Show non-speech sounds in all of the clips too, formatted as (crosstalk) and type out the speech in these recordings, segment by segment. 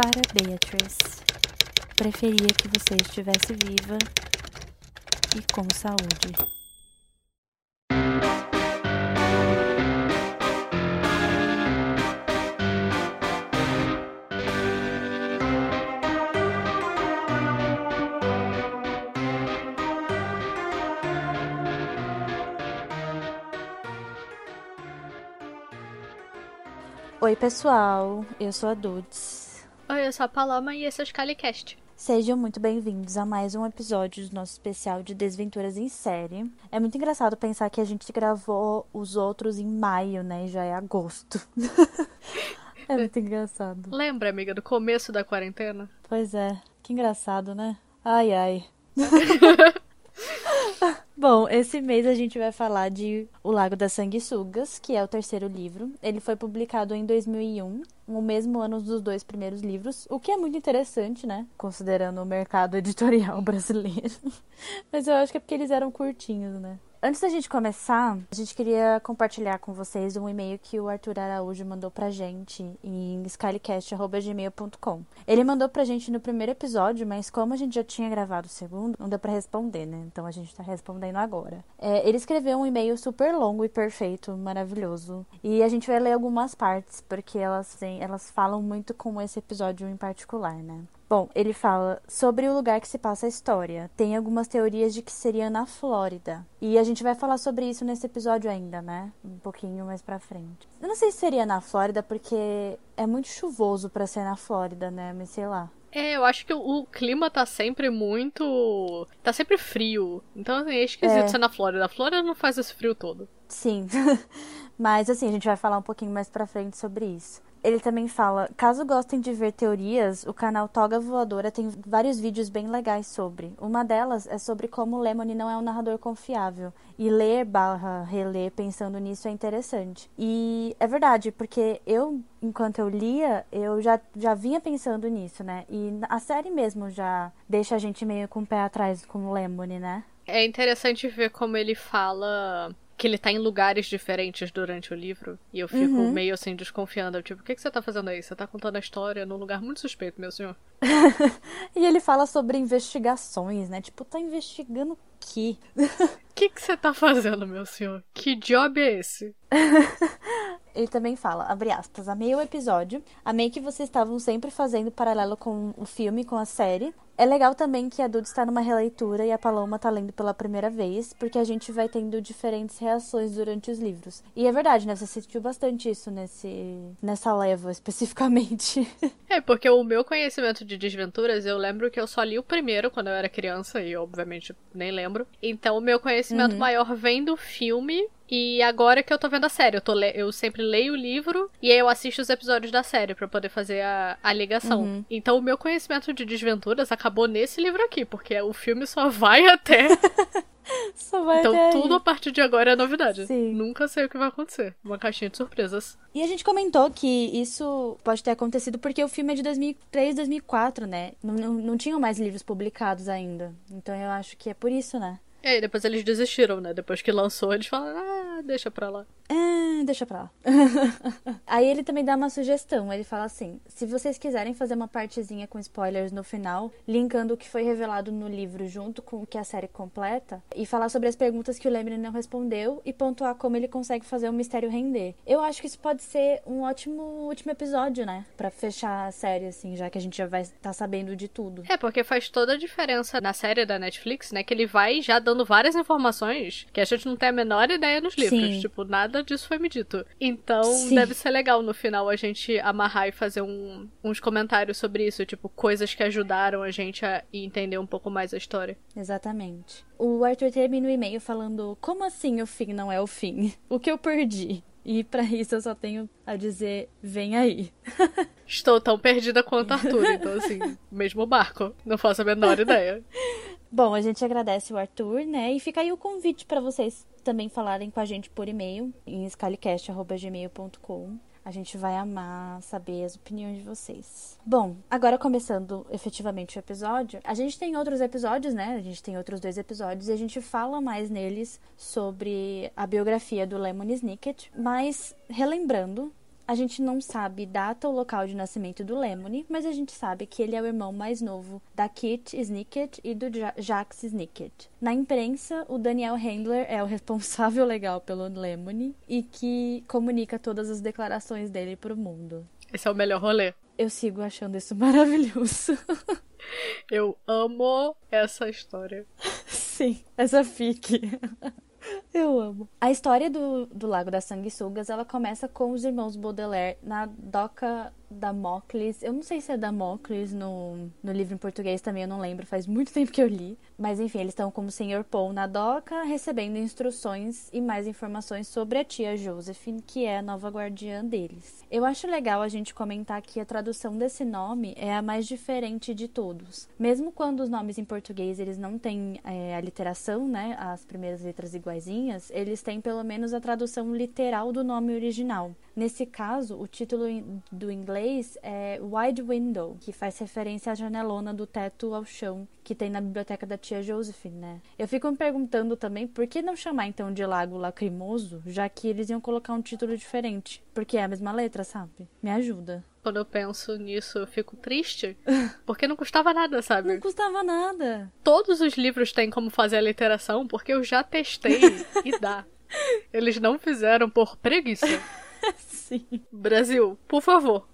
Para Beatrice. Preferia que você estivesse viva e com saúde. Oi, pessoal. Eu sou a Dudes. Oi, eu sou a Paloma e esse é o Scalicast. Sejam muito bem-vindos a mais um episódio do nosso especial de Desventuras em Série. É muito engraçado pensar que a gente gravou os outros em maio, né? E já é agosto. (laughs) é muito engraçado. Lembra, amiga, do começo da quarentena? Pois é. Que engraçado, né? Ai, ai. (laughs) Bom, esse mês a gente vai falar de O Lago das Sanguessugas, que é o terceiro livro. Ele foi publicado em 2001, no mesmo ano dos dois primeiros livros, o que é muito interessante, né? Considerando o mercado (laughs) editorial brasileiro. Mas eu acho que é porque eles eram curtinhos, né? Antes da gente começar, a gente queria compartilhar com vocês um e-mail que o Arthur Araújo mandou pra gente em skylecast.gmail.com. Ele mandou pra gente no primeiro episódio, mas como a gente já tinha gravado o segundo, não deu pra responder, né? Então a gente tá respondendo agora. É, ele escreveu um e-mail super longo e perfeito, maravilhoso. E a gente vai ler algumas partes, porque elas, elas falam muito com esse episódio em particular, né? Bom, ele fala sobre o lugar que se passa a história. Tem algumas teorias de que seria na Flórida. E a gente vai falar sobre isso nesse episódio ainda, né? Um pouquinho mais pra frente. Eu não sei se seria na Flórida, porque é muito chuvoso para ser na Flórida, né? Mas sei lá. É, eu acho que o clima tá sempre muito. tá sempre frio. Então assim, é esquisito É. ser na Flórida. A Flórida não faz esse frio todo. Sim. (laughs) Mas assim, a gente vai falar um pouquinho mais pra frente sobre isso. Ele também fala, caso gostem de ver teorias, o canal Toga Voadora tem vários vídeos bem legais sobre. Uma delas é sobre como Lemony não é um narrador confiável. E ler barra reler pensando nisso é interessante. E é verdade, porque eu, enquanto eu lia, eu já, já vinha pensando nisso, né? E a série mesmo já deixa a gente meio com o pé atrás com o Lemony, né? É interessante ver como ele fala que ele tá em lugares diferentes durante o livro. E eu fico Uhum. meio assim desconfiando. Tipo, o que, que você tá fazendo aí? Você tá contando a história num lugar muito suspeito, meu senhor. (laughs) E ele fala sobre investigações, né? Tipo, tá investigando o quê? O (laughs) que, que você tá fazendo, meu senhor? Que job é esse? (laughs) Ele também fala, abre aspas, amei o episódio, amei que vocês estavam sempre fazendo paralelo com o filme, com a série. É legal também que a Duda está numa releitura e a Paloma tá lendo pela primeira vez, porque a gente vai tendo diferentes reações durante os livros. E é verdade, né? Você sentiu bastante isso nesse, nessa leva, (laughs) especificamente. É, porque o meu conhecimento de desventuras, eu lembro que eu só li o primeiro quando eu era criança, e obviamente nem lembro. Então o meu conhecimento maior vem do filme. E agora que eu tô vendo a série, eu, tô le- eu sempre leio o livro e aí eu assisto os episódios da série pra poder fazer a, a ligação. Então o meu conhecimento de desventuras acabou nesse livro aqui, porque o filme só vai até. (laughs) Só vai então até aí. tudo a partir de agora é novidade. Sim. Nunca sei o que vai acontecer. Uma caixinha de surpresas. E a gente comentou que isso pode ter acontecido porque o filme é de 2003, 2004, né? Não, não, não tinham mais livros publicados ainda. Então eu acho que é por isso, né? E aí depois eles desistiram, né? Depois que lançou, eles falaram, ah, deixa pra lá. É, deixa pra lá. (laughs) Aí ele também dá uma sugestão. Ele fala assim: se vocês quiserem fazer uma partezinha com spoilers no final, linkando o que foi revelado no livro junto com o que a série completa, e falar sobre as perguntas que o Lemony não respondeu e pontuar como ele consegue fazer o mistério render. Eu acho que isso pode ser um ótimo último episódio, né? Pra fechar a série, assim, já que a gente já vai estar sabendo de tudo. É, porque faz toda a diferença na série da Netflix, né? Que ele vai já dando várias informações que a gente não tem a menor ideia nos livros. Sim. Tipo, nada disso foi me dito. Então, Sim. deve ser legal no final a gente amarrar e fazer um- uns comentários sobre isso. Tipo, coisas que ajudaram a gente a entender um pouco mais a história. Exatamente. O Arthur termina o e-mail falando: Como assim o fim não é o fim? O que eu perdi? E pra isso eu só tenho a dizer: Vem aí. (laughs) Estou tão perdida quanto Arthur, então assim, mesmo barco. Não faço a menor ideia. (laughs) Bom, a gente agradece o Arthur, né? E fica aí o convite pra vocês também falarem com a gente por e-mail em scalicast.gmail.com. A gente vai amar saber as opiniões de vocês. Bom, agora começando efetivamente o episódio, a gente tem outros episódios, né? A gente tem outros dois episódios e a gente fala mais neles sobre a biografia do Lemony Snicket, mas relembrando, A gente não sabe data ou local de nascimento do Lemony, mas a gente sabe que ele é o irmão mais novo da Kit Snicket e do Jax Snicket. Na imprensa, o Daniel Handler é o responsável legal pelo Lemony e que comunica todas as declarações dele pro mundo. Esse é o melhor rolê. Eu sigo achando isso (laughs) maravilhoso. Eu amo essa história. Sim, essa fique. (laughs) Eu amo. A história do, do Lago das Sanguessugas, ela começa com os irmãos Baudelaire na doca Damocles. Eu não sei se é Damocles no, no livro em português também, eu não lembro, faz muito (laughs) tempo que eu li. Mas enfim, eles estão como Senhor Paul na doca, recebendo instruções e mais informações sobre a tia Josephine, que é a nova guardiã deles. Eu acho legal a gente comentar que a tradução desse nome é a mais diferente de todos. Mesmo quando os nomes em português eles não têm é, a literação, né, as primeiras letras iguaizinhas, eles têm pelo menos a tradução literal do nome original. Nesse caso, o título do inglês é Wide Window, que faz referência à janelona do teto ao chão que tem na biblioteca da tia Josephine, né? Eu fico me perguntando também por que não chamar então de Lago Lacrimoso, já que eles iam colocar um título diferente, porque é a mesma letra, sabe? Me ajuda. Quando eu penso nisso, eu fico triste, (laughs) porque não custava nada, sabe? Não custava nada. Todos os livros têm como fazer a literação, porque eu já testei e dá. (laughs) Eles não fizeram por preguiça. (laughs) Sim. Brasil, por favor.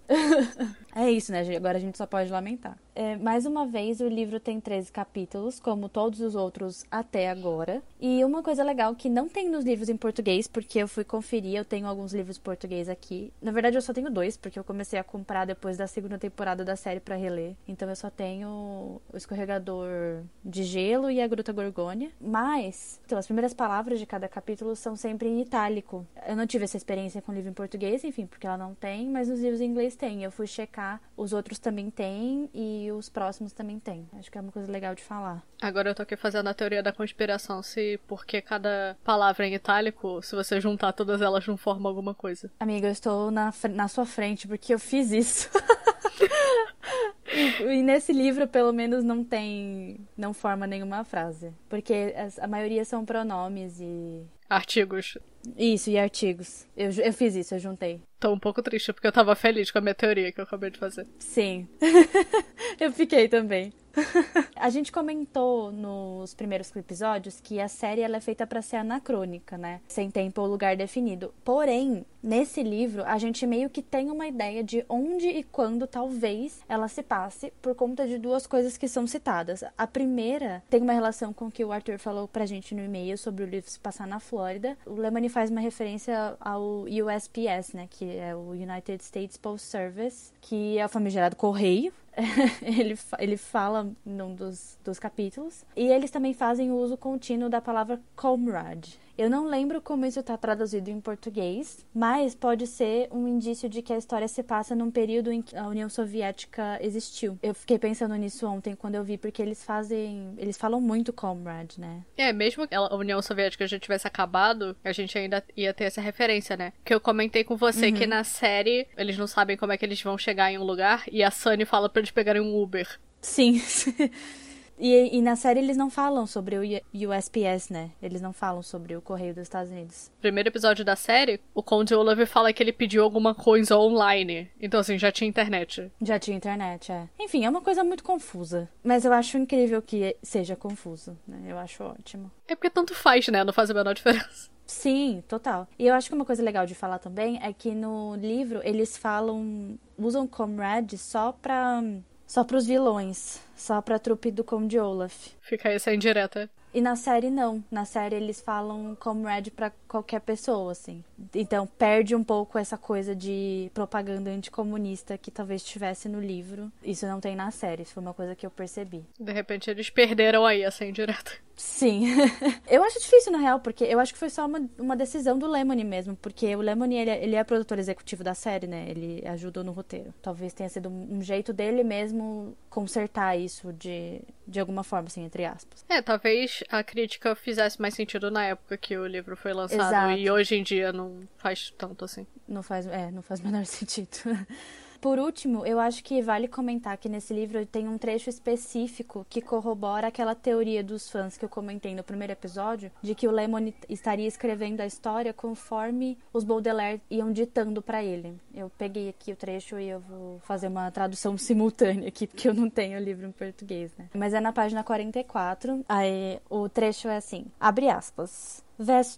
é isso, né? Agora a gente só pode lamentar. É, mais uma vez, o livro tem 13 capítulos, como todos os outros até agora. E uma coisa legal que não tem nos livros em português, porque eu fui conferir, eu tenho alguns livros em português aqui. Na verdade, eu só tenho dois, porque eu comecei a comprar depois da segunda temporada da série para reler. Então eu só tenho o Escorregador de Gelo e a Gruta Gorgônia. Mas, então, as primeiras palavras de cada capítulo são sempre em itálico. Eu não tive essa experiência com livro em português, enfim, porque ela não tem, mas nos livros em inglês tem. Eu fui checar, os outros também tem e os próximos também tem. Acho que é uma coisa legal de falar. Agora eu tô aqui fazendo a teoria da conspiração, se porque cada palavra é em itálico, se você juntar todas elas não forma alguma coisa. Amiga, eu estou na, na sua frente porque eu fiz isso. (laughs) e, e, nesse livro, pelo menos, não tem. não forma nenhuma frase. Porque a maioria são pronomes e. Artigos. Isso, e artigos. Eu, eu fiz isso, eu juntei. Tô um pouco triste porque eu tava feliz com a minha teoria que eu acabei de fazer. Sim. (laughs) eu fiquei também. (laughs) a gente comentou nos primeiros episódios que a série ela é feita para ser anacrônica, né? Sem tempo ou lugar definido. Porém, nesse livro, a gente meio que tem uma ideia de onde e quando talvez ela se passe por conta de duas coisas que são citadas. A primeira tem uma relação com o que o Arthur falou pra gente no e-mail sobre o livro se passar na Flórida. O Lemony faz uma referência ao USPS, né? Que é o United States Post Service, que é o famigerado correio, (laughs) ele, ele fala num dos, dos capítulos. E eles também fazem o uso contínuo da palavra comrade. Eu não lembro como isso está traduzido em português, mas pode ser um indício de que a história se passa num período em que a União Soviética existiu. Eu fiquei pensando nisso ontem quando eu vi, porque eles fazem. Eles falam muito comrade, né? É, mesmo que a União Soviética já tivesse acabado, a gente ainda ia ter essa referência, né? Que eu comentei com você uhum. que na série eles não sabem como é que eles vão chegar em um lugar e a Sunny fala para eles pegarem um Uber. Sim. (laughs) E, e, na série eles não falam sobre o USPS, né? Eles não falam sobre o Correio dos Estados Unidos. Primeiro episódio da série, o Conde Olaf fala que ele pediu alguma coisa online. Então, assim, já tinha internet. Já tinha internet, é. Enfim, é uma coisa muito confusa. Mas eu acho incrível que seja confuso, né? Eu acho ótimo. É porque tanto faz, né? Não faz a menor (laughs) diferença. Sim, total. E eu acho que uma coisa legal de falar também é que no livro eles falam. usam comrade só pra só pros vilões. Só pra trupe do Conde Olaf. Fica essa indireta. E na série não. Na série eles falam comrade para qualquer pessoa, assim. Então perde um pouco essa coisa de propaganda anticomunista que talvez tivesse no livro. Isso não tem na série, isso foi uma coisa que eu percebi. De repente eles perderam aí essa indireta. Sim. (laughs) eu acho difícil, na real, porque eu acho que foi só uma, uma decisão do Lemony mesmo. Porque o Lemony, ele, é, ele é produtor executivo da série, né? Ele ajudou no roteiro. Talvez tenha sido um jeito dele mesmo consertar isso de, de alguma forma, assim, entre aspas. É, talvez a crítica fizesse mais sentido na época que o livro foi lançado. Exato. E hoje em dia não faz tanto assim. Não faz, é, não faz o (laughs) menor sentido. por último, eu acho que vale comentar que nesse livro tem um trecho específico que corrobora aquela teoria dos fãs que eu comentei no primeiro episódio, de que o Lemon estaria escrevendo a história conforme os Baudelaire iam ditando para ele. Eu peguei aqui o trecho e eu vou fazer uma tradução (laughs) simultânea aqui, porque eu não tenho o livro em português, né? Mas é na página 44. Aí o trecho é assim: abre aspas.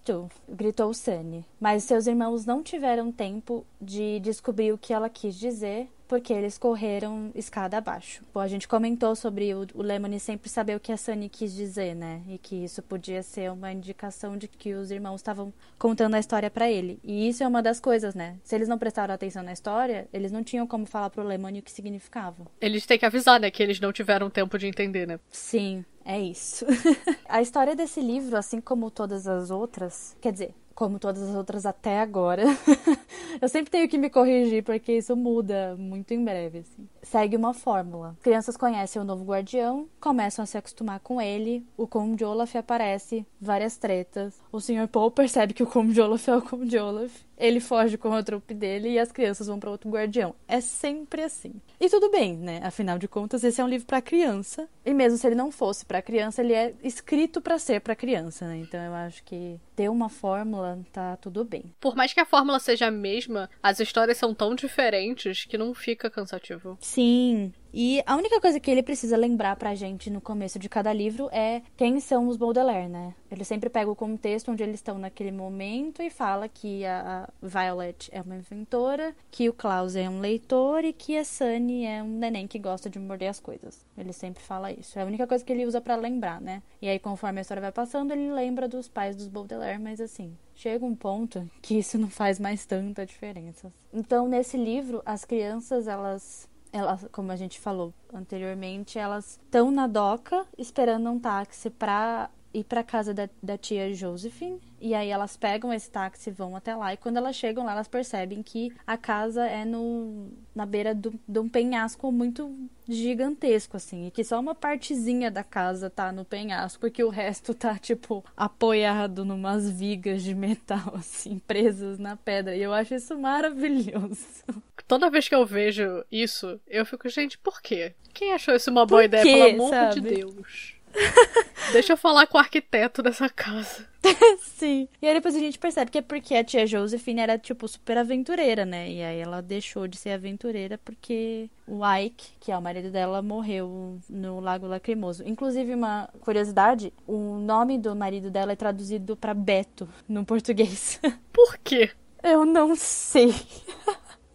Tu, gritou Sunny, mas seus irmãos não tiveram tempo de descobrir o que ela quis dizer porque eles correram escada abaixo. Bom, a gente comentou sobre o, o Lemony sempre saber o que a Sunny quis dizer, né? E que isso podia ser uma indicação de que os irmãos estavam contando a história para ele. E isso é uma das coisas, né? Se eles não prestaram atenção na história, eles não tinham como falar pro Lemony o que significava. Eles têm que avisar, né? Que eles não tiveram tempo de entender, né? Sim, é isso. (laughs) a história desse livro, assim como todas as outras, quer dizer, como todas as outras até agora. (laughs) eu sempre tenho que me corrigir porque isso muda muito em breve. Assim. Segue uma fórmula. Crianças conhecem o novo guardião, começam a se acostumar com ele, o Conde Olaf aparece, várias tretas. O Sr. Paul percebe que o Conde Olaf é o Conde Olaf ele foge com a trupe dele e as crianças vão para outro guardião. É sempre assim. E tudo bem, né? Afinal de contas, esse é um livro para criança. E mesmo se ele não fosse para criança, ele é escrito para ser para criança, né? Então eu acho que ter uma fórmula tá tudo bem. Por mais que a fórmula seja a mesma, as histórias são tão diferentes que não fica cansativo. Sim, e a única coisa que ele precisa lembrar pra gente no começo de cada livro é quem são os Baudelaire, né? Ele sempre pega o contexto onde eles estão naquele momento e fala que a Violet é uma inventora, que o Klaus é um leitor e que a Sunny é um neném que gosta de morder as coisas. Ele sempre fala isso. É a única coisa que ele usa para lembrar, né? E aí, conforme a história vai passando, ele lembra dos pais dos Baudelaire, mas assim, chega um ponto que isso não faz mais tanta diferença. Então, nesse livro, as crianças, elas elas, como a gente falou anteriormente, elas estão na doca esperando um táxi para ir para casa da, da, tia Josephine. E aí elas pegam esse táxi e vão até lá. E quando elas chegam lá, elas percebem que a casa é no, na beira do, de um penhasco muito gigantesco, assim. E que só uma partezinha da casa tá no penhasco, porque o resto tá, tipo, apoiado numas vigas de metal, (laughs) assim, presas na pedra. E eu acho isso maravilhoso. Toda vez que eu vejo isso, eu fico, gente, por quê? Quem achou isso uma boa por ideia, quê, pelo amor sabe? de Deus? (laughs) Deixa eu falar com o arquiteto dessa casa. (laughs) Sim. E aí depois a gente percebe que é porque a tia Josephine era, tipo, super aventureira, né? E aí ela deixou de ser aventureira porque o Ike, que é o marido dela, morreu no Lago Lacrimoso. Inclusive, uma curiosidade: o nome do marido dela é traduzido para Beto no português. (laughs) Por quê? Eu não sei.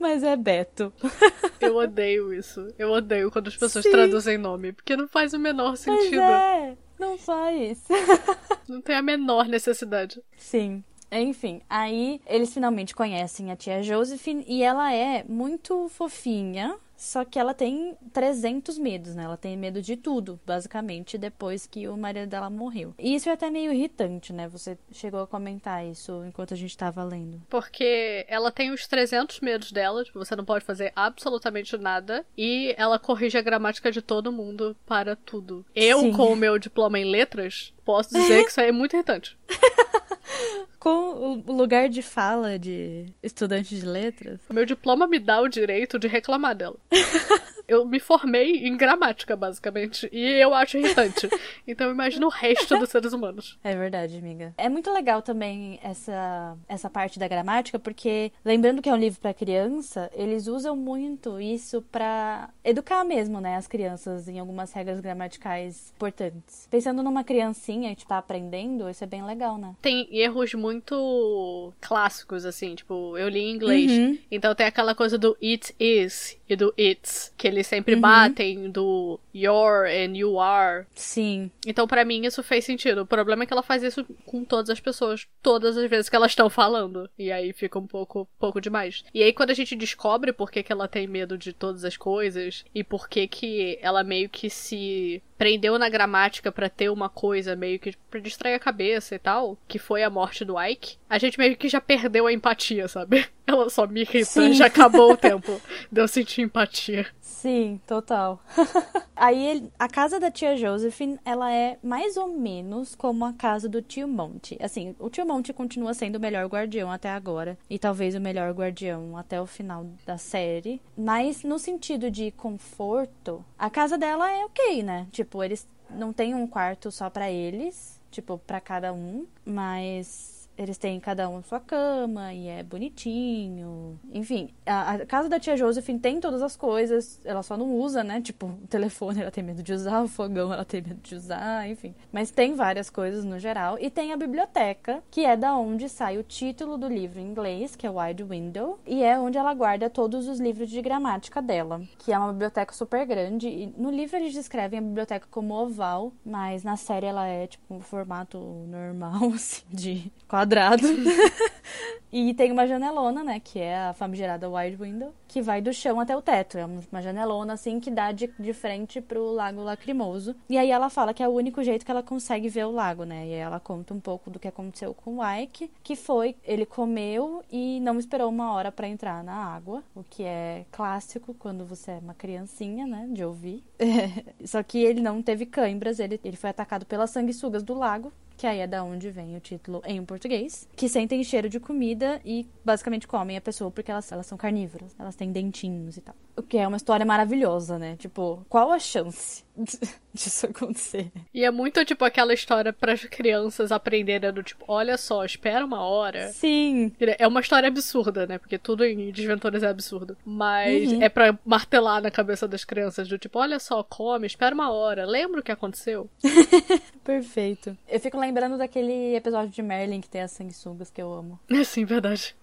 Mas é Beto. (laughs) Eu odeio isso. Eu odeio quando as pessoas Sim. traduzem nome, porque não faz o menor sentido. Mas é, não faz. (laughs) Não tem a menor necessidade. Sim. Enfim, aí eles finalmente conhecem a tia Josephine e ela é muito fofinha, só que ela tem 300 medos, né? Ela tem medo de tudo, basicamente, depois que o marido dela morreu. E isso é até meio irritante, né? Você chegou a comentar isso enquanto a gente tava lendo. Porque ela tem os 300 medos dela, tipo, você não pode fazer absolutamente nada. E ela corrige a gramática de todo mundo para tudo. Eu, Sim. com o meu diploma em letras, posso dizer (laughs) que isso aí é muito irritante. (laughs) com o lugar de fala de estudante de letras. O meu diploma me dá o direito de reclamar dela. (laughs) eu me formei em gramática, basicamente. E eu acho irritante. (laughs) então imagina o resto dos seres humanos. É verdade, amiga. É muito legal também essa, essa parte da gramática, porque lembrando que é um livro para criança, eles usam muito isso para educar mesmo, né, as crianças em algumas regras gramaticais importantes. Pensando numa criancinha que tá aprendendo, isso é bem legal, né? Tem erros muito clássicos, assim, tipo, eu li em inglês. Uhum. Então tem aquela coisa do it is e do it's, que eles sempre uhum. batem do your and you are. Sim. Então para mim isso fez sentido. O problema é que ela faz isso com todas as pessoas, todas as vezes que elas estão falando. E aí fica um pouco, pouco demais. E aí quando a gente descobre por que, que ela tem medo de todas as coisas e por que que ela meio que se prendeu na gramática para ter uma coisa meio que pra distrair a cabeça e tal, que foi a morte do Ike, a gente meio que já perdeu a empatia, sabe? (laughs) Ela só me irrita, já acabou o (laughs) tempo de eu sentir empatia. Sim, total. (laughs) Aí a casa da tia Josephine, ela é mais ou menos como a casa do tio Monte. Assim, o tio Monte continua sendo o melhor guardião até agora e talvez o melhor guardião até o final da série, mas no sentido de conforto, a casa dela é OK, né? Tipo, eles não tem um quarto só para eles, tipo, para cada um, mas eles têm cada um sua cama e é bonitinho. Enfim, a, a, casa da tia Josephine tem todas as coisas, ela só não usa, né? Tipo, o telefone ela tem medo de usar, o fogão ela tem medo de usar, enfim. Mas tem várias coisas no geral. E tem a biblioteca, que é da onde sai o título do livro em inglês, que é Wide Window, e é onde ela guarda todos os livros de gramática dela, que é uma biblioteca super grande. E no livro eles descrevem a biblioteca como oval, mas na série ela é tipo um formato normal, (laughs) assim, de quadrado. (laughs) e tem uma janelona, né? Que é a famigerada wide window, que vai do chão até o teto. É uma janelona, assim, que dá de, de frente pro lago lacrimoso. E aí ela fala que é o único jeito que ela consegue ver o lago, né? E aí ela conta um pouco do que aconteceu com o Ike, que foi, ele comeu e não esperou uma hora para entrar na água, o que é clássico quando você é uma criancinha, né? De ouvir. (laughs) Só que ele não teve câimbras, ele, ele foi atacado pelas sanguessugas do lago, que aí é da onde vem o título em português, que sentem cheiro de comida e basicamente comem a pessoa porque elas, elas são carnívoras, elas têm dentinhos e tal. O que é uma história maravilhosa, né? Tipo, qual a chance (laughs) disso acontecer? E é muito, tipo, aquela história para as crianças aprenderem do tipo, olha só, espera uma hora. Sim. É uma história absurda, né? Porque tudo em Desventuras é absurdo. Mas uhum. é para martelar na cabeça das crianças do tipo, olha só, come, espera uma hora, lembra o que aconteceu? (laughs) Perfeito. Eu fico lembrando daquele episódio de Merlin que tem as sanguessugas que eu amo. (laughs) É sim, verdade.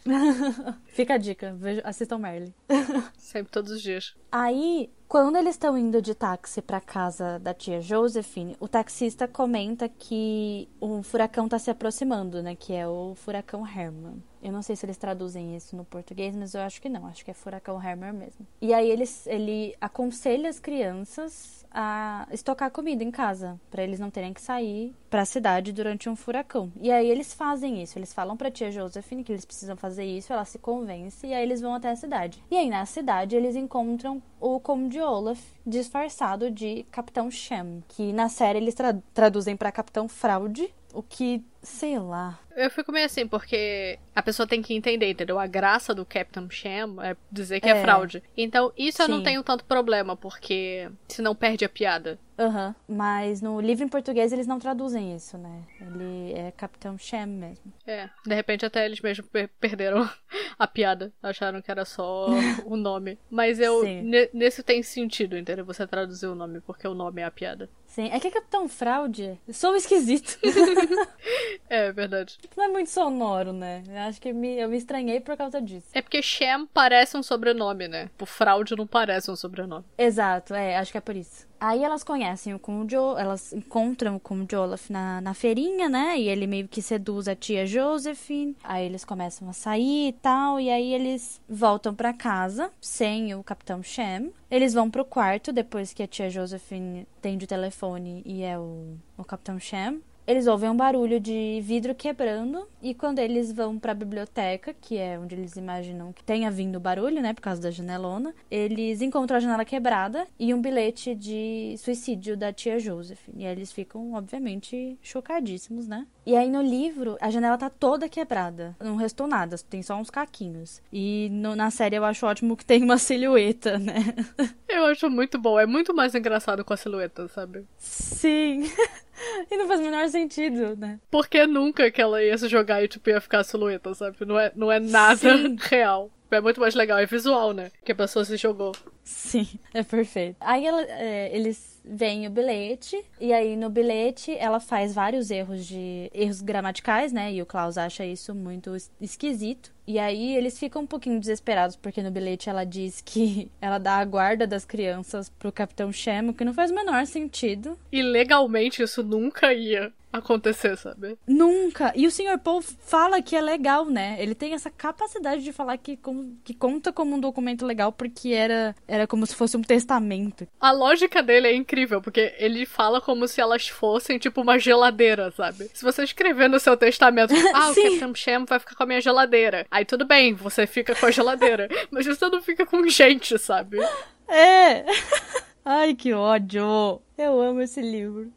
Fica a dica, assistam Merlin. (laughs) Sempre todos os dias. Aí, quando eles estão indo de táxi para casa da tia Josephine, o taxista comenta que um furacão está se aproximando, né? Que é o furacão Herman. Eu não sei se eles traduzem isso no português, mas eu acho que não. Acho que é furacão Herman mesmo. E aí eles, ele aconselha as crianças a estocar comida em casa, para eles não terem que sair para a cidade durante um furacão. E aí eles fazem isso, eles falam para tia Josephine que eles precisam fazer isso, ela se convence e aí eles vão até a cidade. E aí na cidade eles encontram o Conde Olaf disfarçado de Capitão Shem, que na série eles tra traduzem para Capitão Fraude, o que, sei lá. Eu fico meio assim, porque a pessoa tem que entender, entendeu? A graça do Captain Sham é dizer que é, é fraude. Então, isso Sim. eu não tenho tanto problema, porque senão perde a piada. Aham. Uhum. Mas no livro em português eles não traduzem isso, né? Ele é Capitão Sham mesmo. É. De repente até eles mesmos per perderam (laughs) a piada. Acharam que era só o nome. Mas eu. Nesse tem sentido, entendeu? Você traduzir o nome, porque o nome é a piada. Sim. É que é Capitão Fraude. Sou esquisito. (laughs) é verdade. Não é muito sonoro, né? Eu acho que me, eu me estranhei por causa disso. É porque Sham parece um sobrenome, né? O fraude não parece um sobrenome. Exato, é, acho que é por isso. Aí elas conhecem o Conde, elas encontram o Conde Olaf na, na feirinha, né? E ele meio que seduz a tia Josephine. Aí eles começam a sair e tal. E aí eles voltam para casa sem o Capitão Shem. Eles vão pro quarto depois que a tia Josephine atende o telefone e é o, o Capitão Shem eles ouvem um barulho de vidro quebrando e quando eles vão para a biblioteca, que é onde eles imaginam que tenha vindo o barulho, né, por causa da janelona, eles encontram a janela quebrada e um bilhete de suicídio da tia Joseph. E aí eles ficam, obviamente, chocadíssimos, né? E aí no livro, a janela tá toda quebrada. Não restou nada, tem só uns caquinhos. E no, na série eu acho ótimo que tem uma silhueta, né? (laughs) Eu acho muito bom. É muito mais engraçado com a silhueta, sabe? Sim. (laughs) (laughs) e não faz o menor sentido, né? Porque nunca que ela ia se jogar e tipo ia ficar silhueta, sabe? Não é, não é nada Sim. (laughs) real. É muito mais legal, é visual, né? Que a pessoa se jogou. Sim, (laughs) é perfeito. Aí ela, é, eles veem o bilhete, e aí no bilhete ela faz vários erros de erros gramaticais, né? E o Klaus acha isso muito esquisito. E aí eles ficam um pouquinho desesperados, porque no bilhete ela diz que (laughs) ela dá a guarda das crianças pro Capitão Shemo, que não faz o menor sentido. E legalmente isso nunca ia acontecer, sabe? Nunca. E o Sr. Paul fala que é legal, né? Ele tem essa capacidade de falar que, com, que conta como um documento legal porque era, era como se fosse um testamento. A lógica dele é incrível incrível, porque ele fala como se elas fossem, tipo, uma geladeira, sabe? Se você escrever no seu testamento, (laughs) ah, o Captain Sham vai ficar com a minha geladeira. Aí tudo bem, você fica com a geladeira. (laughs) mas você não fica com gente, sabe? É. (laughs) Ai, que ódio. Eu amo esse livro.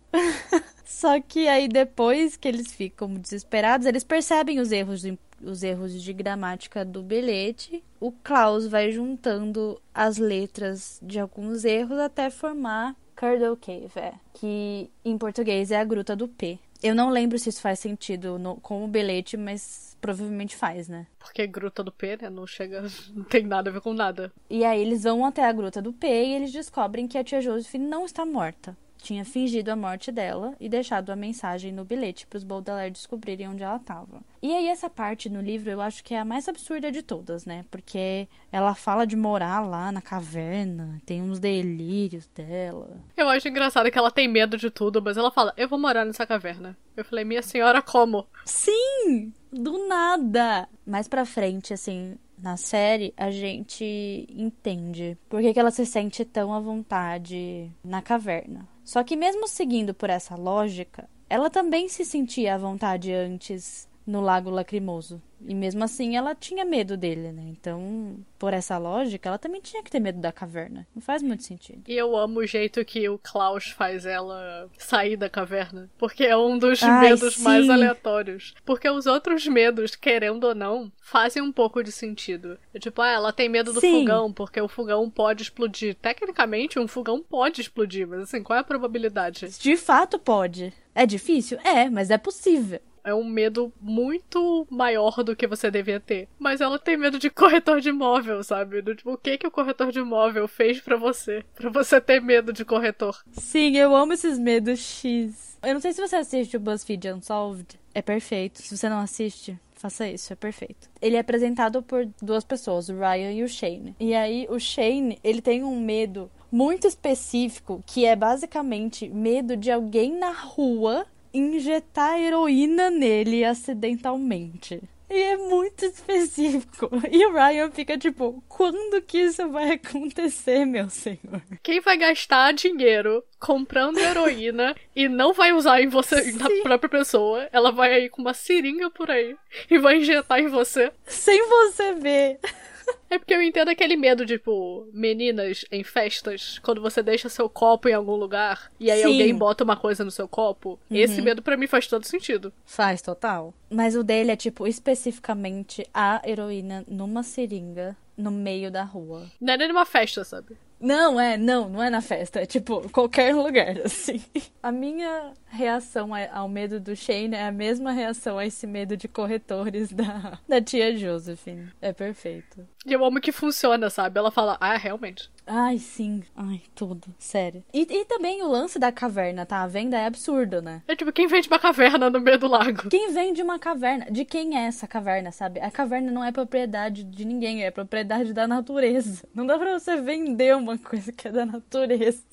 Só que aí depois que eles ficam desesperados, eles percebem os erros os erros de gramática do bilhete. O Klaus vai juntando as letras de alguns erros até formar Curdle Cave, é, que em português é a gruta do P. Eu não lembro se isso faz sentido no, com o bilhete, mas provavelmente faz, né? Porque gruta do P, né? Não chega. (laughs) Não tem nada a ver com nada. E aí eles vão até a gruta do P e eles descobrem que a tia Josephine não está morta tinha fingido a morte dela e deixado a mensagem no bilhete para os Baudelaire descobrirem onde ela estava. E aí essa parte no livro eu acho que é a mais absurda de todas, né? Porque ela fala de morar lá na caverna, tem uns delírios dela. Eu acho engraçado que ela tem medo de tudo, mas ela fala: "Eu vou morar nessa caverna". Eu falei: "Minha senhora, como?". Sim, do nada. Mais para frente assim, na série, a gente entende por que, que ela se sente tão à vontade na caverna. Só que, mesmo seguindo por essa lógica, ela também se sentia à vontade antes no Lago Lacrimoso. E mesmo assim ela tinha medo dele, né? Então, por essa lógica, ela também tinha que ter medo da caverna. Não faz muito sentido. E eu amo o jeito que o Klaus faz ela sair da caverna. Porque é um dos Ai, medos sim. mais aleatórios. Porque os outros medos, querendo ou não, fazem um pouco de sentido. É tipo, ah, ela tem medo do sim. fogão, porque o fogão pode explodir. Tecnicamente, um fogão pode explodir, mas assim, qual é a probabilidade? De fato pode. É difícil? É, mas é possível é um medo muito maior do que você devia ter. Mas ela tem medo de corretor de imóvel, sabe? Do tipo, o que que o corretor de imóvel fez para você? para você ter medo de corretor. Sim, eu amo esses medos X. Eu não sei se você assiste o BuzzFeed Unsolved. É perfeito. Se você não assiste, faça isso, é perfeito. Ele é apresentado por duas pessoas, o Ryan e o Shane. E aí, o Shane, ele tem um medo muito específico, que é basicamente medo de alguém na rua injetar heroína nele acidentalmente. E é muito específico. E o Ryan fica tipo, quando que isso vai acontecer, meu senhor? Quem vai gastar dinheiro comprando heroína (laughs) e não vai usar em você, Sim. na própria pessoa? Ela vai aí com uma seringa por aí e vai injetar em você. Sem você ver. (laughs) É porque eu entendo aquele medo, tipo, meninas em festas, quando você deixa seu copo em algum lugar e aí Sim. alguém bota uma coisa no seu copo. Uhum. Esse medo para mim faz todo sentido. Faz total. Mas o dele é, tipo, especificamente a heroína numa seringa no meio da rua. Não é nem numa festa, sabe? Não, é, não, não é na festa. É tipo, qualquer lugar, (laughs) assim. A minha reação ao medo do Shane é a mesma reação a esse medo de corretores da, (laughs) da tia Josephine. É perfeito. E eu amo que funciona, sabe? Ela fala, ah, realmente. Ai, sim. Ai, tudo. Sério. E, e também o lance da caverna, tá? A venda é absurdo, né? É tipo, quem vende uma caverna no meio do lago? Quem vende uma caverna? De quem é essa caverna, sabe? A caverna não é propriedade de ninguém, é propriedade da natureza. Não dá pra você vender uma coisa que é da natureza.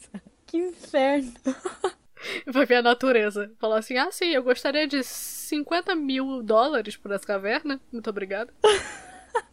Que inferno. (laughs) Vai ver a natureza. Falar assim, ah, sim, eu gostaria de 50 mil dólares por essa caverna. Muito obrigada. (laughs)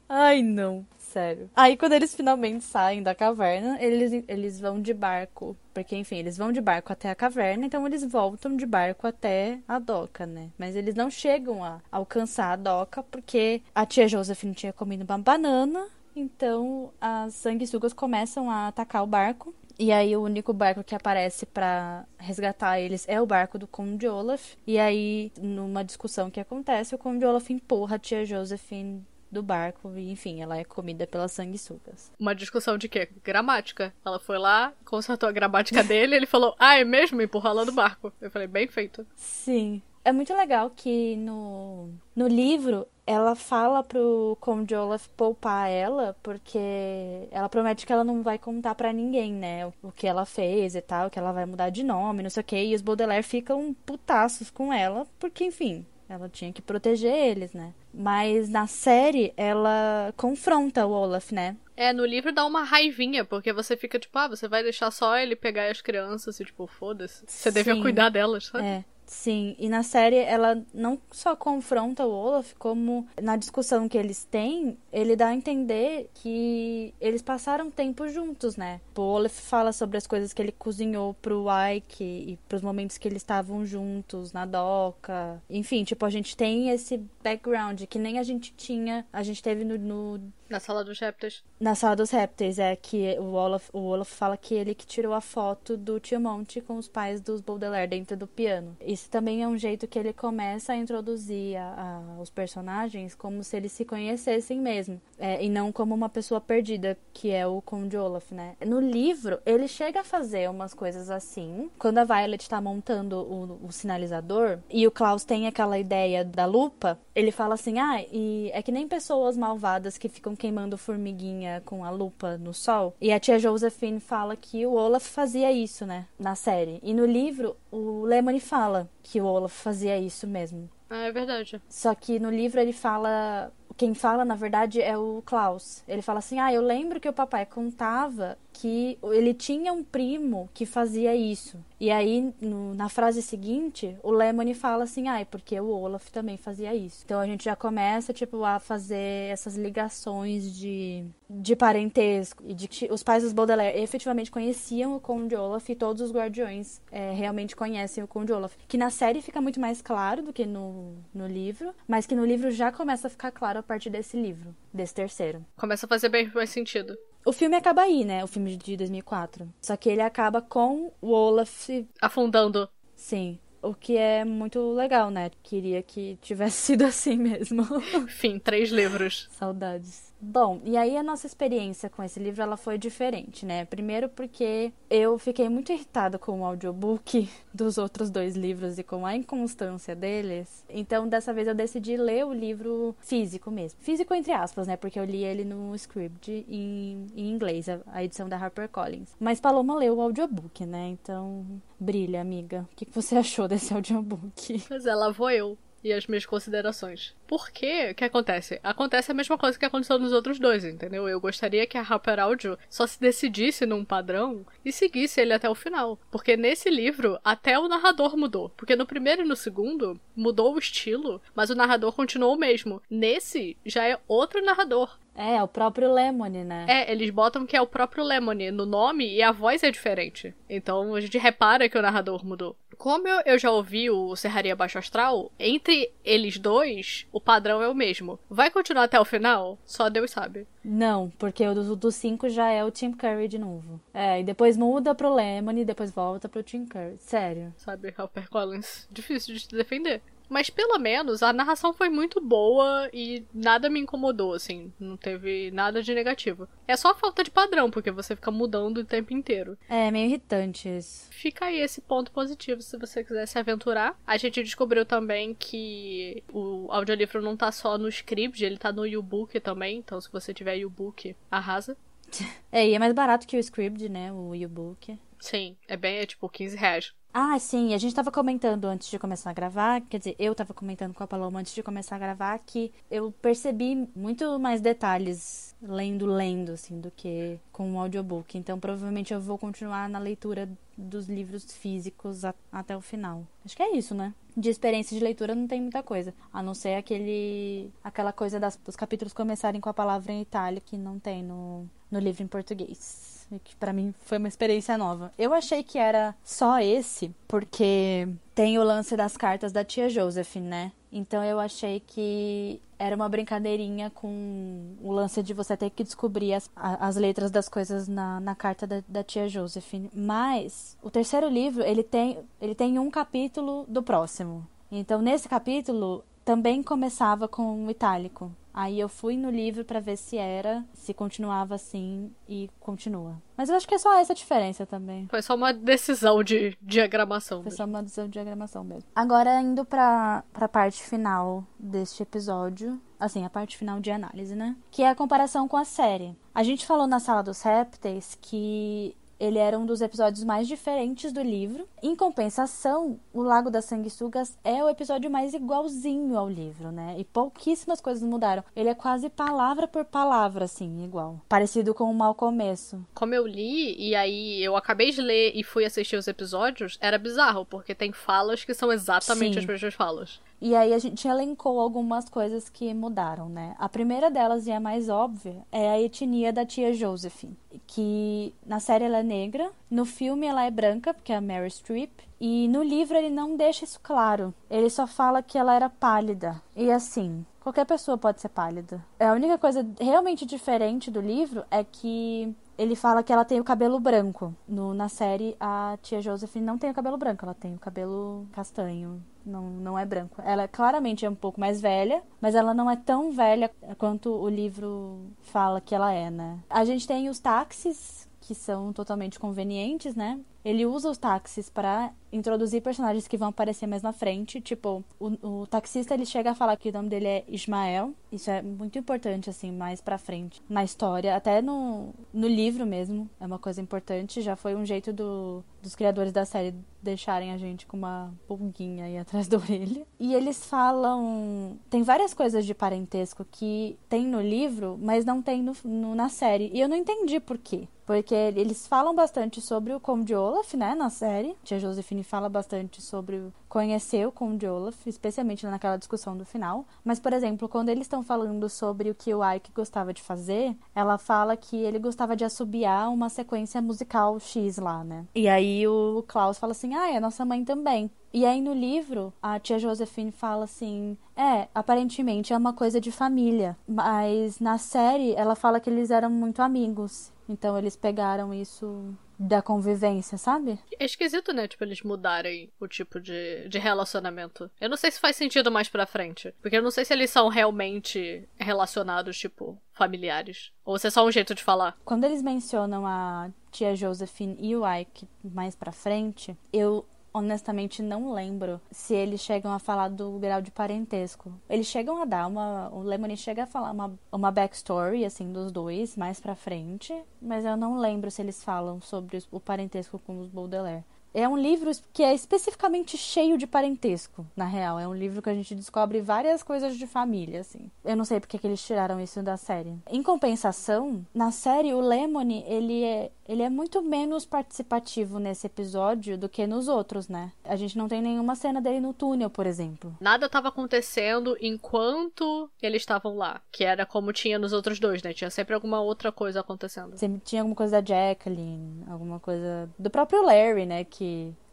Ai, não. Sério. Aí, quando eles finalmente saem da caverna, eles, eles vão de barco. Porque, enfim, eles vão de barco até a caverna, então eles voltam de barco até a doca, né? Mas eles não chegam a alcançar a doca porque a tia Josephine tinha comido uma banana. Então, as sanguessugas começam a atacar o barco. E aí o único barco que aparece para resgatar eles é o barco do Conde Olaf. E aí, numa discussão que acontece, o Conde Olaf empurra a tia Josephine do barco e, enfim, ela é comida pelas sanguessugas. Uma discussão de quê? Gramática. Ela foi lá, consertou a gramática (laughs) dele, ele falou, ah, é mesmo? Empurrar lá do barco. Eu falei, bem feito. Sim. É muito legal que no, no livro ela fala pro Conde Olaf poupar ela, porque ela promete que ela não vai contar para ninguém, né? O que ela fez e tal, que ela vai mudar de nome, não sei o que. E os Baudelaire ficam putaços com ela, porque, enfim, ela tinha que proteger eles, né? Mas na série, ela confronta o Olaf, né? É, no livro dá uma raivinha, porque você fica tipo, ah, você vai deixar só ele pegar as crianças e tipo, foda-se. Você deve cuidar delas, sabe? É. Sim, e na série ela não só confronta o Olaf, como na discussão que eles têm, ele dá a entender que eles passaram tempo juntos, né? O Olaf fala sobre as coisas que ele cozinhou pro Ike e pros momentos que eles estavam juntos na doca. Enfim, tipo, a gente tem esse background que nem a gente tinha, a gente teve no, no na sala dos répteis. Na sala dos répteis, é que o Olaf, o Olaf fala que ele que tirou a foto do Tio Monte com os pais dos Baudelaire dentro do piano. Isso também é um jeito que ele começa a introduzir a, a, os personagens como se eles se conhecessem mesmo. É, e não como uma pessoa perdida, que é o Conde Olaf, né? No livro, ele chega a fazer umas coisas assim. Quando a Violet tá montando o, o sinalizador e o Klaus tem aquela ideia da lupa, ele fala assim: ah, e é que nem pessoas malvadas que ficam queimando formiguinha com a lupa no sol. E a tia Josephine fala que o Olaf fazia isso, né? Na série. E no livro, o Lemony fala que o Olaf fazia isso mesmo. Ah, é verdade. Só que no livro ele fala. Quem fala, na verdade, é o Klaus. Ele fala assim: Ah, eu lembro que o papai contava que ele tinha um primo que fazia isso. E aí, no, na frase seguinte, o Lemony fala assim, ai, ah, porque o Olaf também fazia isso. Então a gente já começa, tipo, a fazer essas ligações de, de parentesco e de que os pais dos Baudelaire efetivamente conheciam o Conde Olaf e todos os guardiões é, realmente conhecem o Conde Olaf. Que na série fica muito mais claro do que no, no livro, mas que no livro já começa a ficar claro a partir desse livro, desse terceiro. Começa a fazer bem mais sentido. O filme acaba aí, né? O filme de 2004. Só que ele acaba com o Olaf afundando. Sim. O que é muito legal, né? Queria que tivesse (laughs) sido assim mesmo. Fim, três livros. Saudades. Bom, e aí a nossa experiência com esse livro ela foi diferente, né? Primeiro porque eu fiquei muito irritada com o audiobook (laughs) dos outros dois livros e com a inconstância deles. Então, dessa vez eu decidi ler o livro físico mesmo. Físico entre aspas, né? Porque eu li ele no script em, em inglês, a, edição da HarperCollins. Mas Paloma leu o audiobook, né? Então, brilha, amiga. O que você (laughs) achou desse audiobook? Pois é, lá vou eu e as minhas considerações. Por quê? O que acontece? Acontece a mesma coisa que aconteceu nos outros dois, entendeu? Eu gostaria que a Harper Audio só se decidisse num padrão e seguisse ele até o final. Porque nesse livro, até o narrador mudou. Porque no primeiro e no segundo, mudou o estilo, mas o narrador continuou o mesmo. Nesse, já é outro narrador. É, é o próprio Lemony, né? É, eles botam que é o próprio Lemony no nome e a voz é diferente. Então a gente repara que o narrador mudou. Como eu, eu já ouvi o Serraria Baixo Astral, entre eles dois, o padrão é o mesmo. Vai continuar até o final? Só Deus sabe. Não, porque o do, do cinco já é o Tim Curry de novo. É, e depois muda pro Lemony, depois volta pro Tim Curry. Sério. Sabe, Harper Collins, difícil de defender. Mas pelo menos a narração foi muito boa e nada me incomodou, assim. Não teve nada de negativo. É só falta de padrão, porque você fica mudando o tempo inteiro. É, meio irritante isso. Fica aí esse ponto positivo se você quiser se aventurar. A gente descobriu também que o audiolivro não tá só no script, ele tá no U-Book também. Então se você tiver U-Book, arrasa. (laughs) É, e é mais barato que o script, né? O U-Book. Sim, é bem, é tipo 15 reais. Ah, sim, a gente tava comentando antes de começar a gravar, quer dizer, eu tava comentando com a Paloma antes de começar a gravar que eu percebi muito mais detalhes lendo, lendo, assim, do que com o audiobook. Então, provavelmente eu vou continuar na leitura dos livros físicos a, até o final. Acho que é isso, né? De experiência de leitura não tem muita coisa, a não ser aquele aquela coisa das, dos capítulos começarem com a palavra em itálico que não tem no, no livro em português que para mim foi uma experiência nova. Eu achei que era só esse, porque tem o lance das cartas da tia Josephine, né? Então eu achei que era uma brincadeirinha com o lance de você ter que descobrir as, as letras das coisas na, na carta da, da, tia Josephine. Mas o terceiro livro, ele tem, ele tem um capítulo do próximo. Então nesse capítulo também começava com o itálico. Aí eu fui no livro para ver se era, se continuava assim e continua. Mas eu acho que é só essa diferença também. Foi só uma decisão de diagramação. Foi mesmo. só uma decisão de diagramação mesmo. Agora indo pra, pra parte final deste episódio, assim, a parte final de análise, né? Que é a comparação com a série. A gente falou na sala dos répteis que ele era um dos episódios mais diferentes do livro. Em compensação, O Lago das Sanguessugas é o episódio mais igualzinho ao livro, né? E pouquíssimas coisas mudaram. Ele é quase palavra por palavra, assim, igual. Parecido com o Mal Começo. Como eu li, e aí eu acabei de ler e fui assistir os episódios, era bizarro, porque tem falas que são exatamente Sim. as mesmas falas. E aí a gente elencou algumas coisas que mudaram, né? A primeira delas, e a mais óbvia, é a etnia da tia Josephine, que na série ela é negra, no filme ela é branca, porque é a Mary Streep, e no livro ele não deixa isso claro. Ele só fala que ela era pálida. E assim, qualquer pessoa pode ser pálida. A única coisa realmente diferente do livro é que ele fala que ela tem o cabelo branco. No, na série, a tia Josephine não tem o cabelo branco, ela tem o cabelo castanho. Não, não é branco. Ela claramente é um pouco mais velha, mas ela não é tão velha quanto o livro fala que ela é, né? A gente tem os táxis, que são totalmente convenientes, né? Ele usa os táxis para introduzir personagens que vão aparecer mais na frente. Tipo, o, o, taxista ele chega a falar que o nome dele é Ismael. Isso é muito importante, assim, mais pra frente na história. Até no, no livro mesmo. É uma coisa importante. Já foi um jeito do, dos criadores da série deixarem a gente com uma pulguinha aí atrás da orelha. E eles falam. Tem várias coisas de parentesco que tem no livro, mas não tem no, no na série. E eu não entendi por quê. Porque eles falam bastante sobre o Conde Olaf, né, na série. Tia Josephine fala bastante sobre conhecer o Conde Olaf, especialmente naquela discussão do final. Mas, por exemplo, quando eles estão falando sobre o que o Ike gostava de fazer, ela fala que ele gostava de assobiar uma sequência musical X lá, né? E aí o Klaus fala assim: ah, é a nossa mãe também. E aí no livro, a tia Josephine fala assim: é, aparentemente é uma coisa de família. Mas na série ela fala que eles eram muito amigos. Então eles pegaram isso da convivência, sabe? É esquisito, né? Tipo, eles mudarem o tipo de, de relacionamento. Eu não sei se faz sentido mais pra frente. Porque eu não sei se eles são realmente relacionados, tipo, familiares. Ou se é só um jeito de falar. Quando eles mencionam a tia Josephine e o Ike mais pra frente, eu honestamente não lembro se eles chegam a falar do grau de parentesco. Eles chegam a dar uma. O Lemony chega a falar uma, uma backstory, assim, dos dois, mais pra frente. Mas eu não lembro se eles falam sobre o parentesco com os Baudelaire. É um livro que é especificamente cheio de parentesco, na real. É um livro que a gente descobre várias coisas de família, assim. Eu não sei porque que eles tiraram isso da série. Em compensação, na série, o Lemony, ele é, ele é muito menos participativo nesse episódio do que nos outros, né? A gente não tem nenhuma cena dele no túnel, por exemplo. Nada estava acontecendo enquanto eles estavam lá. Que era como tinha nos outros dois, né? Tinha sempre alguma outra coisa acontecendo. Sempre tinha alguma coisa da Jacqueline, alguma coisa do próprio Larry, né? Que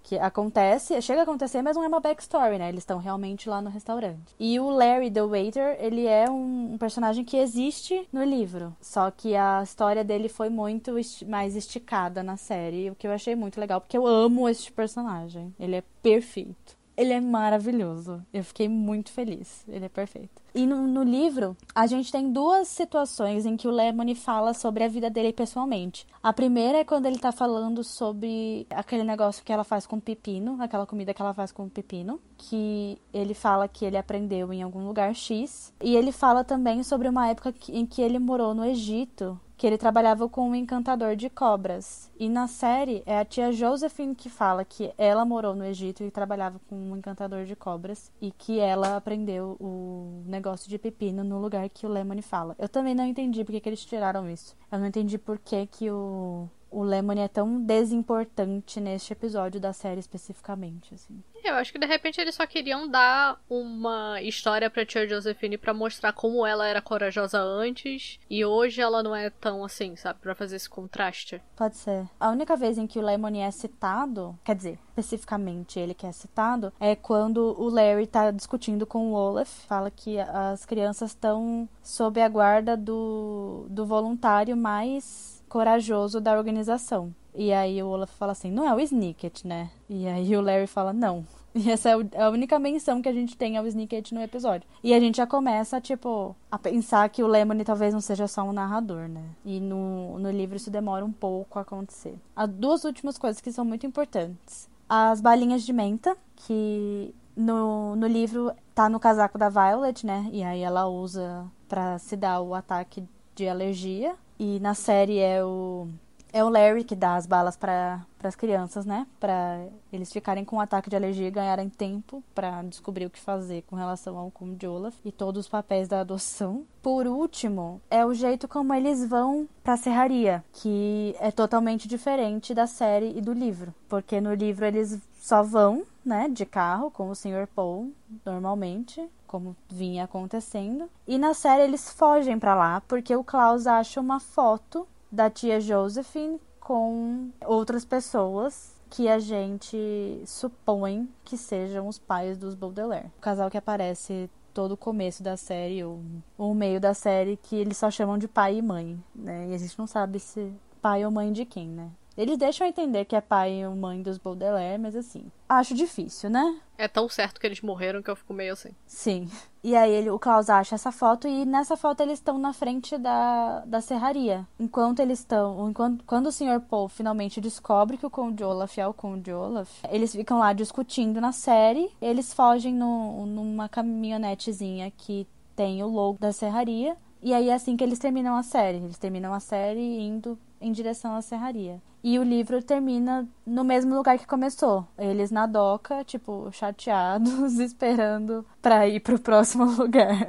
que acontece, chega a acontecer, mas não é uma backstory, né? Eles estão realmente lá no restaurante. E o Larry the Waiter, ele é um, um, personagem que existe no livro, só que a história dele foi muito esti mais esticada na série, o que eu achei muito legal, porque eu amo este personagem. Ele é perfeito. Ele é maravilhoso. Eu fiquei muito feliz. Ele é perfeito. E no, no, livro, a gente tem duas situações em que o Lemony fala sobre a vida dele pessoalmente. A primeira é quando ele tá falando sobre aquele negócio que ela faz com pepino, aquela comida que ela faz com pepino, que ele fala que ele aprendeu em algum lugar X. E ele fala também sobre uma época em que ele morou no Egito que ele trabalhava com um encantador de cobras. E na série é a tia Josephine que fala que ela morou no Egito e trabalhava com um encantador de cobras e que ela aprendeu o negócio de pepino no lugar que o Lemony fala. Eu também não entendi porque que eles tiraram isso. Eu não entendi por que, que o o Lemony é tão desimportante neste episódio da série especificamente, assim. Eu acho que de repente eles só queriam dar uma história pra tia Josephine para mostrar como ela era corajosa antes e hoje ela não é tão assim, sabe? Pra fazer esse contraste. Pode ser. A única vez em que o Lemony é citado, quer dizer, especificamente ele que é citado, é quando o Larry tá discutindo com o Olaf. Fala que as crianças estão sob a guarda do, do voluntário mais corajoso da organização. E aí o Olaf fala assim, não é o Snicket, né? E aí o Larry fala, não. (laughs) E essa é a única menção que a gente tem ao Snicket no episódio. E a gente já começa, tipo, a pensar que o Lemony talvez não seja só um narrador, né? E no, no livro isso demora um pouco a acontecer. Há duas últimas coisas que são muito importantes. As balinhas de menta, que no, no livro tá no casaco da Violet, né? E aí ela usa para se dar o ataque de alergia. E na série é o É o Larry que dá as balas para as crianças, né? Para eles ficarem com um ataque de alergia e ganharem tempo para descobrir o que fazer com relação ao Conde Olaf e todos os papéis da adoção. Por último, é o jeito como eles vão para a serraria, que é totalmente diferente da série e do livro, porque no livro eles só vão, né, de carro com o Sr. Paul normalmente, como vinha acontecendo. E na série eles fogem para lá porque o Klaus acha uma foto da tia Josephine com outras pessoas que a gente supõe que sejam os pais dos Baudelaire. O casal que aparece todo o começo da série ou o meio da série que eles só chamam de pai e mãe, né? E a gente não sabe se pai ou mãe de quem, né? Eles deixam entender que é pai ou mãe dos Baudelaire, mas assim, acho difícil, né? É tão certo que eles morreram que eu fico meio assim. Sim. E aí ele, o Klaus acha essa foto e nessa foto eles estão na frente da, da serraria. Enquanto eles estão. Enquanto, quando o Sr. Paul finalmente descobre que o Conde Olaf é o Conde Olaf, eles ficam lá discutindo na série. Eles fogem no, numa caminhonetezinha que tem o logo da serraria. E aí é assim que eles terminam a série. Eles terminam a série indo em direção à serraria. E o livro termina no mesmo lugar que começou. Eles na doca, tipo, chateados, (laughs) esperando para ir pro próximo (laughs) lugar.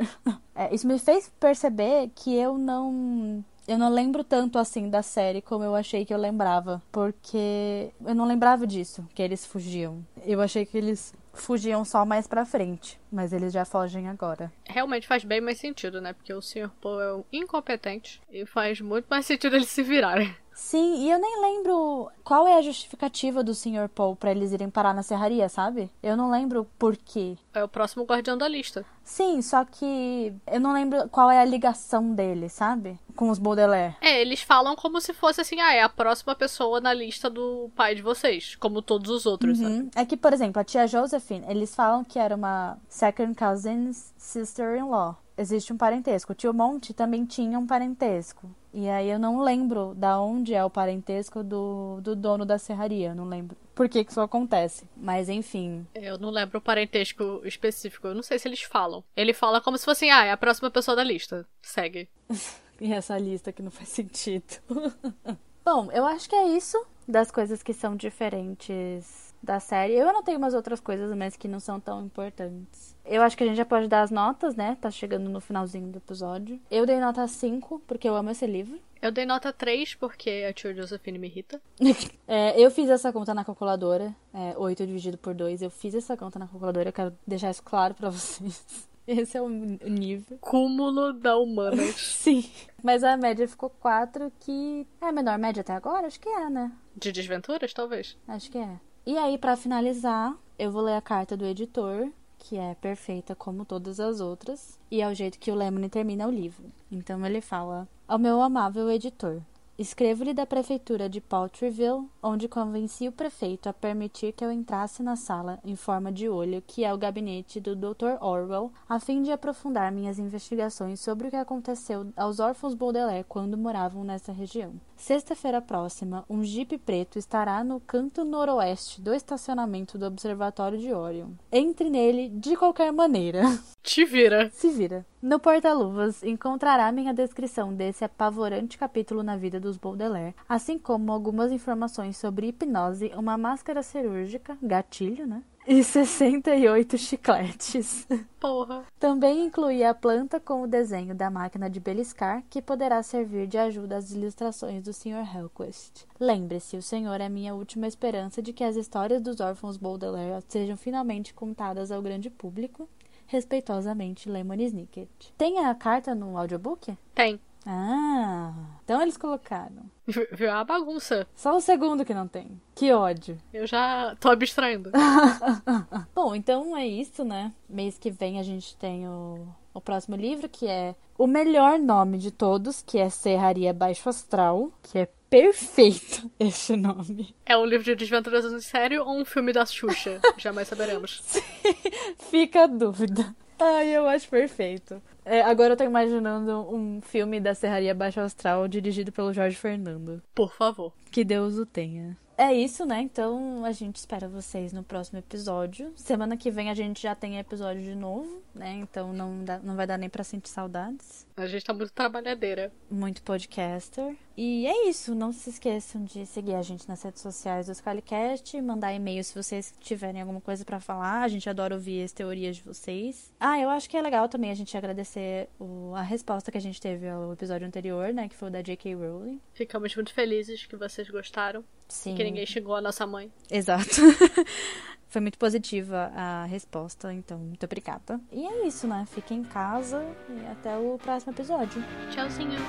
É, isso me fez perceber que eu não eu não lembro tanto assim da série como eu achei que eu lembrava, porque eu não lembrava disso, que eles fugiam. Eu achei que eles fugiam só mais pra frente, mas eles já fogem agora. Realmente faz bem mais sentido, né? Porque o Sr. Poe é um incompetente e faz muito mais sentido eles se virarem. Sim, e eu nem lembro qual é a justificativa do Sr. Paul para eles irem parar na serraria, sabe? Eu não lembro por quê. É o próximo guardião da lista. Sim, só que eu não lembro qual é a ligação dele, sabe? Com os Baudelaire. É, eles falam como se fosse assim, ah, é a próxima pessoa na lista do pai de vocês, como todos os outros, uhum. sabe? É que, por exemplo, a tia Josephine, eles falam que era uma second cousin's sister-in-law. Existe um parentesco. O tio Monte também tinha um parentesco. E aí eu não lembro da onde é o parentesco do, do dono da serraria, não lembro por que, que isso acontece. Mas enfim. Eu não lembro o parentesco específico, eu não sei se eles falam. Ele fala como se fosse, ah, é a próxima pessoa da lista. Segue. (laughs) e essa lista que não faz sentido. (laughs) Bom, eu acho que é isso das coisas que são diferentes da série. Eu anotei umas outras coisas, mas que não são tão importantes. Eu acho que a gente já pode dar as notas, né? Tá chegando no finalzinho do episódio. Eu dei nota 5, porque eu amo esse livro. (laughs) Eu dei nota 3, porque a tia Josephine me irrita. é, eu fiz essa conta na calculadora. É, 8 dividido por 2. Eu fiz essa conta na calculadora. Eu quero deixar isso claro para (laughs) vocês. Esse é o nível. Cúmulo da humana. (laughs) Sim. Mas a média ficou 4, que é a menor média até agora? Acho que é, né? De desventuras, talvez. Acho que é. E aí, para finalizar, eu vou ler a carta do editor que é perfeita como todas as outras, e é o jeito que o Lemony termina o livro. Então ele fala: Ao meu amável editor, Escrevo-lhe da prefeitura de Paltryville, onde convenci o prefeito a permitir que eu entrasse na sala em forma de olho, que é o gabinete do Dr. Orwell, a fim de aprofundar minhas investigações sobre o que aconteceu aos órfãos Baudelaire quando moravam nessa região. Sexta-feira próxima, um jipe preto estará no canto noroeste do estacionamento do Observatório de Orion. Entre nele de qualquer maneira. (laughs) Te vira. Se vira. No porta-luvas encontrará minha descrição desse apavorante capítulo na vida dos Baudelaire, assim como algumas informações sobre hipnose, uma máscara cirúrgica, gatilho, né? E 68 chicletes. Porra. Também inclui a planta com o desenho da máquina de beliscar, que poderá servir de ajuda às ilustrações do Sr. Hellquist. Lembre-se, o senhor é minha última esperança de que as histórias dos órfãos Baudelaire sejam finalmente contadas ao grande público Respeitosamente, Lemon Snicket. Tem a carta no audiobook? Tem. Ah, então eles colocaram. Viu a bagunça. Só o segundo que não tem. Que ódio. Eu já tô abstraindo. (laughs) Bom, então é isso, né? Mês que vem a gente tem o, o próximo livro, que é o melhor nome de todos, que é Serraria Baixo Astral, que é perfeito esse nome. É um livro de desventuras em sério ou um filme da Xuxa? (laughs) Jamais saberemos. Fica a dúvida. Ai, eu acho perfeito. É, agora eu tô imaginando um filme da Serraria Baixo Astral dirigido pelo Jorge Fernando. Por favor. Que Deus o tenha. É isso, né? Então a gente espera vocês no próximo episódio. Semana que vem a gente já tem episódio de novo, né? Então não, dá, não vai dar nem pra sentir saudades. A gente tá muito trabalhadeira. Muito podcaster. E é isso. Não se esqueçam de seguir a gente nas redes sociais do Scalicast, mandar e-mail se vocês tiverem alguma coisa para falar. A gente adora ouvir as teorias de vocês. Ah, eu acho que é legal também a gente agradecer o, a resposta que a gente teve ao episódio anterior, né? Que foi o da J.K. Rowling. Ficamos muito felizes que vocês gostaram. Sim. Que ninguém xingou a nossa mãe. Exato. (laughs) Foi muito positiva a resposta, então muito obrigada. E é isso, né? Fiquem em casa e até o próximo episódio. Tchauzinho.